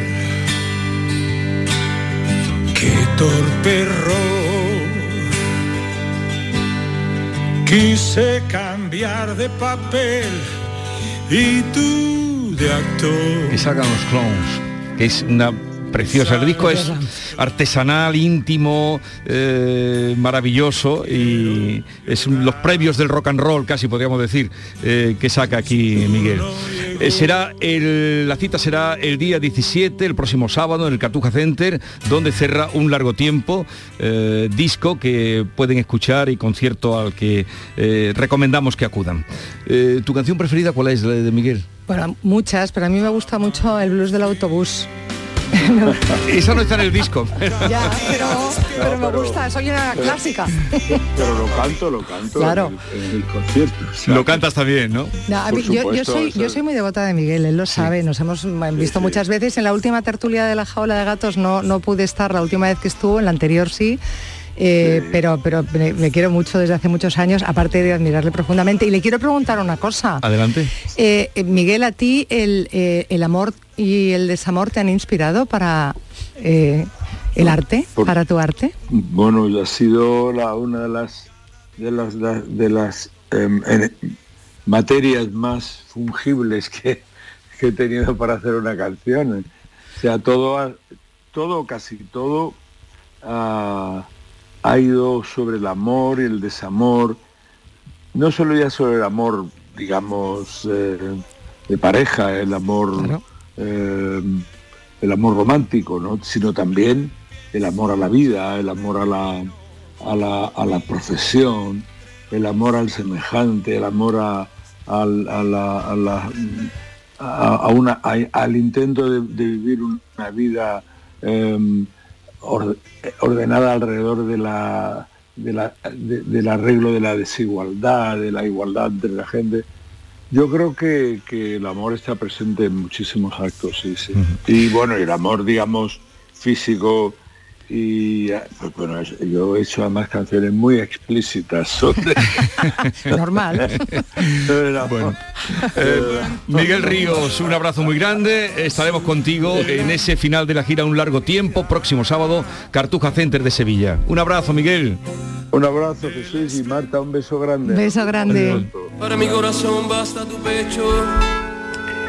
qué torpe error. Quise cambiar de papel y tú de actor. que sacan los clones, que es una preciosa. El disco es artesanal, íntimo, eh, maravilloso y es los previos del rock and roll, casi podríamos decir, eh, que saca aquí Miguel. Eh, será el- la cita será el día 17, el próximo sábado, en el Cartuja Center, donde cerra un largo tiempo, disco que pueden escuchar y concierto al que recomendamos que acudan. ¿Tu canción preferida cuál es, la de Miguel? Bueno, muchas, pero a mí me gusta mucho el blues del autobús. Esa no está en el disco. Ya, pero, pero me gusta, soy una clásica. Pero lo canto, lo canto Claro. en, el, en el concierto. o sea, Lo cantas también, ¿no? No, a Por mí- yo, yo supuesto, soy, o sea- yo soy muy devota de Miguel, él lo sabe, nos hemos visto muchas veces. En la última tertulia de la jaula de gatos no, no pude estar la última vez que estuvo, en la anterior sí. Eh, pero pero me, me quiero mucho desde hace muchos años, aparte de admirarle profundamente. Y le quiero preguntar una cosa. Adelante. Eh, eh, Miguel, a ti el, eh, el amor y el desamor te han inspirado para el arte, para tu arte. Bueno, ha sido la, una de las de las la- de las em, materias más fungibles que, que he tenido para hacer una canción. O sea, todo, todo, casi todo ha ido sobre el amor y el desamor. No solo ya sobre el amor, digamos, eh, de pareja, el amor, eh, el amor romántico, ¿no? sino también el amor a la vida, el amor a la, a la, a la profesión, el amor al semejante, el amor a, a la, a la- a- a una- a- al intento de, de vivir una vida em, or- ordenada alrededor de la, de la- de- del arreglo de la desigualdad, de la igualdad entre la gente. Yo creo que, que el amor está presente en muchísimos actos, sí, sí. Y bueno, el amor, digamos, físico y eh, pues, bueno, yo he hecho además canciones muy explícitas sobre Normal. Bueno. Eh, Miguel Ríos, un abrazo muy grande. Estaremos contigo en ese final de la gira un largo tiempo, próximo sábado, Cartuja Center de Sevilla. Un abrazo, Miguel. Un abrazo, Jesús y Marta, un beso grande. Beso grande. Para mi corazón basta tu pecho.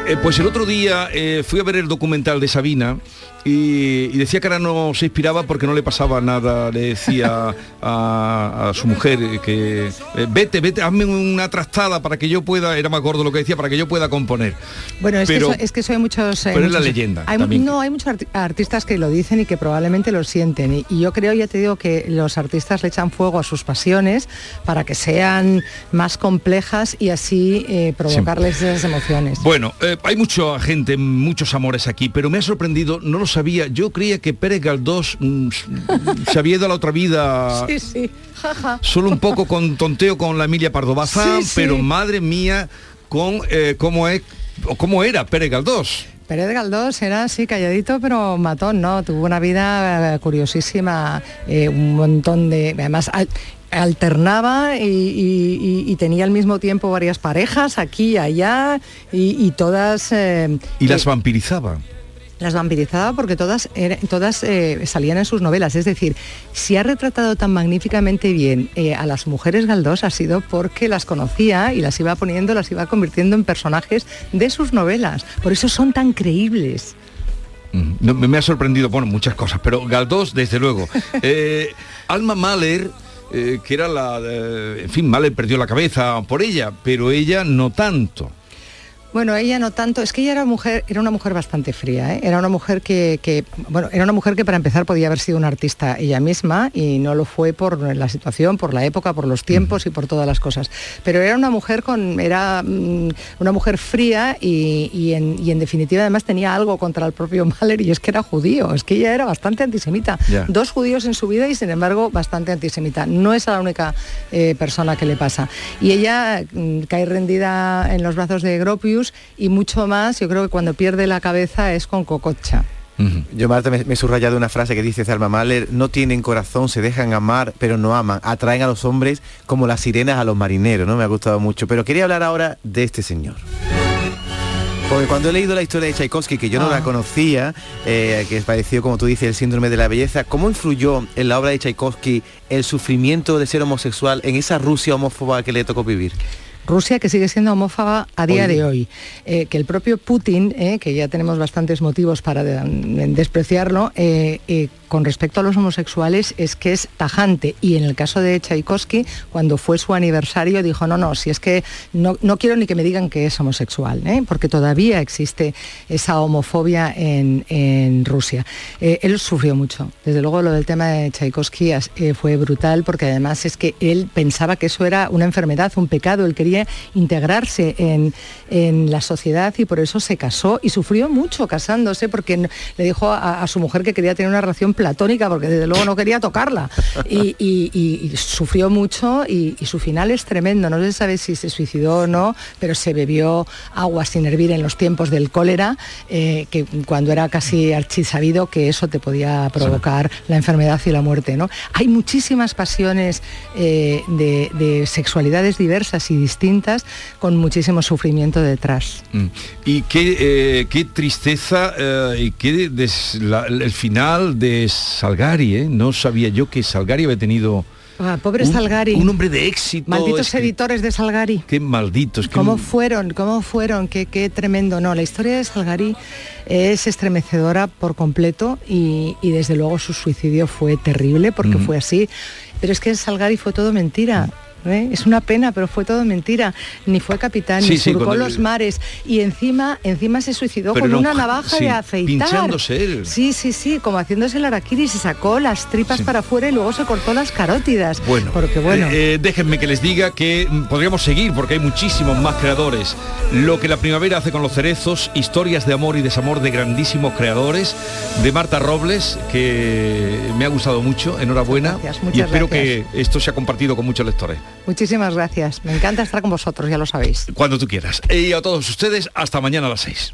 Eh, pues el otro día eh, fui a ver el documental de Sabina y, y decía que ahora no se inspiraba porque no le pasaba nada. Le decía a, a su mujer que eh, vete, vete, hazme una trastada para que yo pueda, era más gordo lo que decía, para que yo pueda componer. Bueno, es, Pero- que, so- es que eso hay muchos... eh, pero es la leyenda hay- también. no, hay muchos arti- artistas que lo dicen y que probablemente lo sienten. Y, y yo creo, ya te digo, que los artistas le echan fuego a sus pasiones para que sean más complejas y así eh, provocarles esas emociones. Bueno, eh, hay mucha gente, muchos amores aquí, pero me ha sorprendido, no lo sabía, yo creía que Pérez Galdós mm, se había ido a la otra vida Sí, sí. jaja. solo un poco con tonteo con la Emilia Pardo Bazán, Sí, pero madre mía, con eh, cómo es cómo era Pérez Galdós. Pérez Galdós era así calladito pero matón, ¿no? Tuvo una vida eh, curiosísima, eh, un montón de... Además, al- alternaba y, y- y tenía al mismo tiempo varias parejas aquí y allá y, todas... eh, Y las vampirizaba. Las vampirizaba porque todas, todas eh, salían en sus novelas. Es decir, si ha retratado tan magníficamente bien eh, a las mujeres Galdós ha sido porque las conocía y las iba poniendo, las iba convirtiendo en personajes de sus novelas. Por eso son tan creíbles. Mm, no, me me ha sorprendido, bueno, muchas cosas, pero Galdós, desde luego. Eh, Alma Mahler, eh, que era la... eh, en fin, Mahler perdió la cabeza por ella, pero ella no tanto. Bueno, ella no tanto, es que ella era mujer, era una mujer bastante fría, ¿eh? era una mujer que, que- bueno, era una mujer que para empezar podía haber sido una artista ella misma y no lo fue por la situación, por la época, por los tiempos y por todas las cosas. Pero era una mujer con, era mm, una mujer fría y, y en, y en definitiva además tenía algo contra el propio Mahler y es que era judío, es que ella era bastante antisemita. Dos judíos en su vida y sin embargo bastante antisemita. No es la única eh, persona que le pasa. Y ella mm, cae rendida en los brazos de Gropius y mucho más, yo creo que cuando pierde la cabeza es con Cococha. Yo, Marta, me, me he subrayado una frase que dice Alma Mahler, no tienen corazón, se dejan amar, pero no aman, atraen a los hombres como las sirenas a los marineros, ¿no? Me ha gustado mucho. Pero quería hablar ahora de este señor. Porque cuando he leído la historia de Tchaikovsky, que yo no Ah. la conocía, eh, que padeció, como tú dices, el síndrome de la belleza, ¿cómo influyó en la obra de Tchaikovsky el sufrimiento de ser homosexual en esa Rusia homófoba que le tocó vivir? Rusia que sigue siendo homófoba a día Hoy de hoy. Eh, que el propio Putin, eh, que ya tenemos bastantes motivos para de- despreciarlo, eh, con respecto a los homosexuales es que es tajante. Y en el caso de Tchaikovsky, cuando fue su aniversario, dijo, no, no, si es que no, no quiero ni que me digan que es homosexual, porque todavía existe esa homofobia en, en Rusia. Él sufrió mucho. Desde luego lo del tema de Tchaikovsky fue brutal porque además es que él pensaba que eso era una enfermedad, un pecado. Él quería integrarse en, en la sociedad y por eso se casó y sufrió mucho casándose porque le dijo a, a su mujer que quería tener una relación platónica porque desde luego no quería tocarla. Y, y- y- y sufrió mucho y, y su final es tremendo. No se sabe si se suicidó o no, pero se bebió agua sin hervir en los tiempos del cólera, eh, que cuando era casi archisabido que eso te podía provocar la enfermedad y la muerte. ¿no? Hay muchísimas pasiones eh, de, de sexualidades diversas y distintas con muchísimo sufrimiento detrás. Mm. Y qué, eh, qué tristeza eh, y qué des- la- el final de Salgari, ¿eh? No sabía yo que Salgari había tenido Ah, pobre un, Salgari. un hombre de éxito. Malditos es que- editores de Salgari. Qué malditos. qué- ¿Cómo fueron? ¿Cómo fueron? Qué, qué tremendo. No, la historia de Salgari es estremecedora por completo y, y desde luego su suicidio fue terrible porque fue así. Pero es que Salgari fue todo mentira. ¿Eh? Es una pena, pero fue todo mentira. Ni fue capitán, Sí, ni sí, surcó los mares. Y encima, encima se suicidó Pero con una ja- navaja sí, de afeitar. pinchándose él. Sí, sí, sí, como haciéndose el araquiri, se sacó las tripas para afuera y luego se cortó las carótidas. Bueno, porque bueno. eh, eh, déjenme que les diga que mm, podríamos seguir porque hay muchísimos más creadores. Lo que la primavera hace con los cerezos, historias de amor y desamor de grandísimos creadores, de Marta Robles, que me ha gustado mucho, enhorabuena. Gracias, y espero gracias. que esto sea compartido con muchos lectores. Muchísimas gracias. Me encanta estar con vosotros, ya lo sabéis. Cuando tú quieras. Y a todos ustedes, hasta mañana a las 6.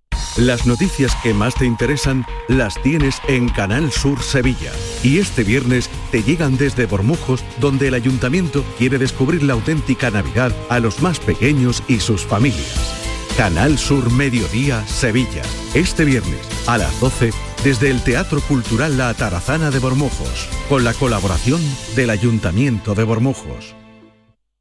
Las noticias que más te interesan las tienes en Canal Sur Sevilla. Y este viernes te llegan desde Bormujos, donde el ayuntamiento quiere descubrir la auténtica Navidad a los más pequeños y sus familias. Canal Sur Mediodía Sevilla. Este viernes a las 12 desde el Teatro Cultural La Atarazana de Bormujos, con la colaboración del Ayuntamiento de Bormujos.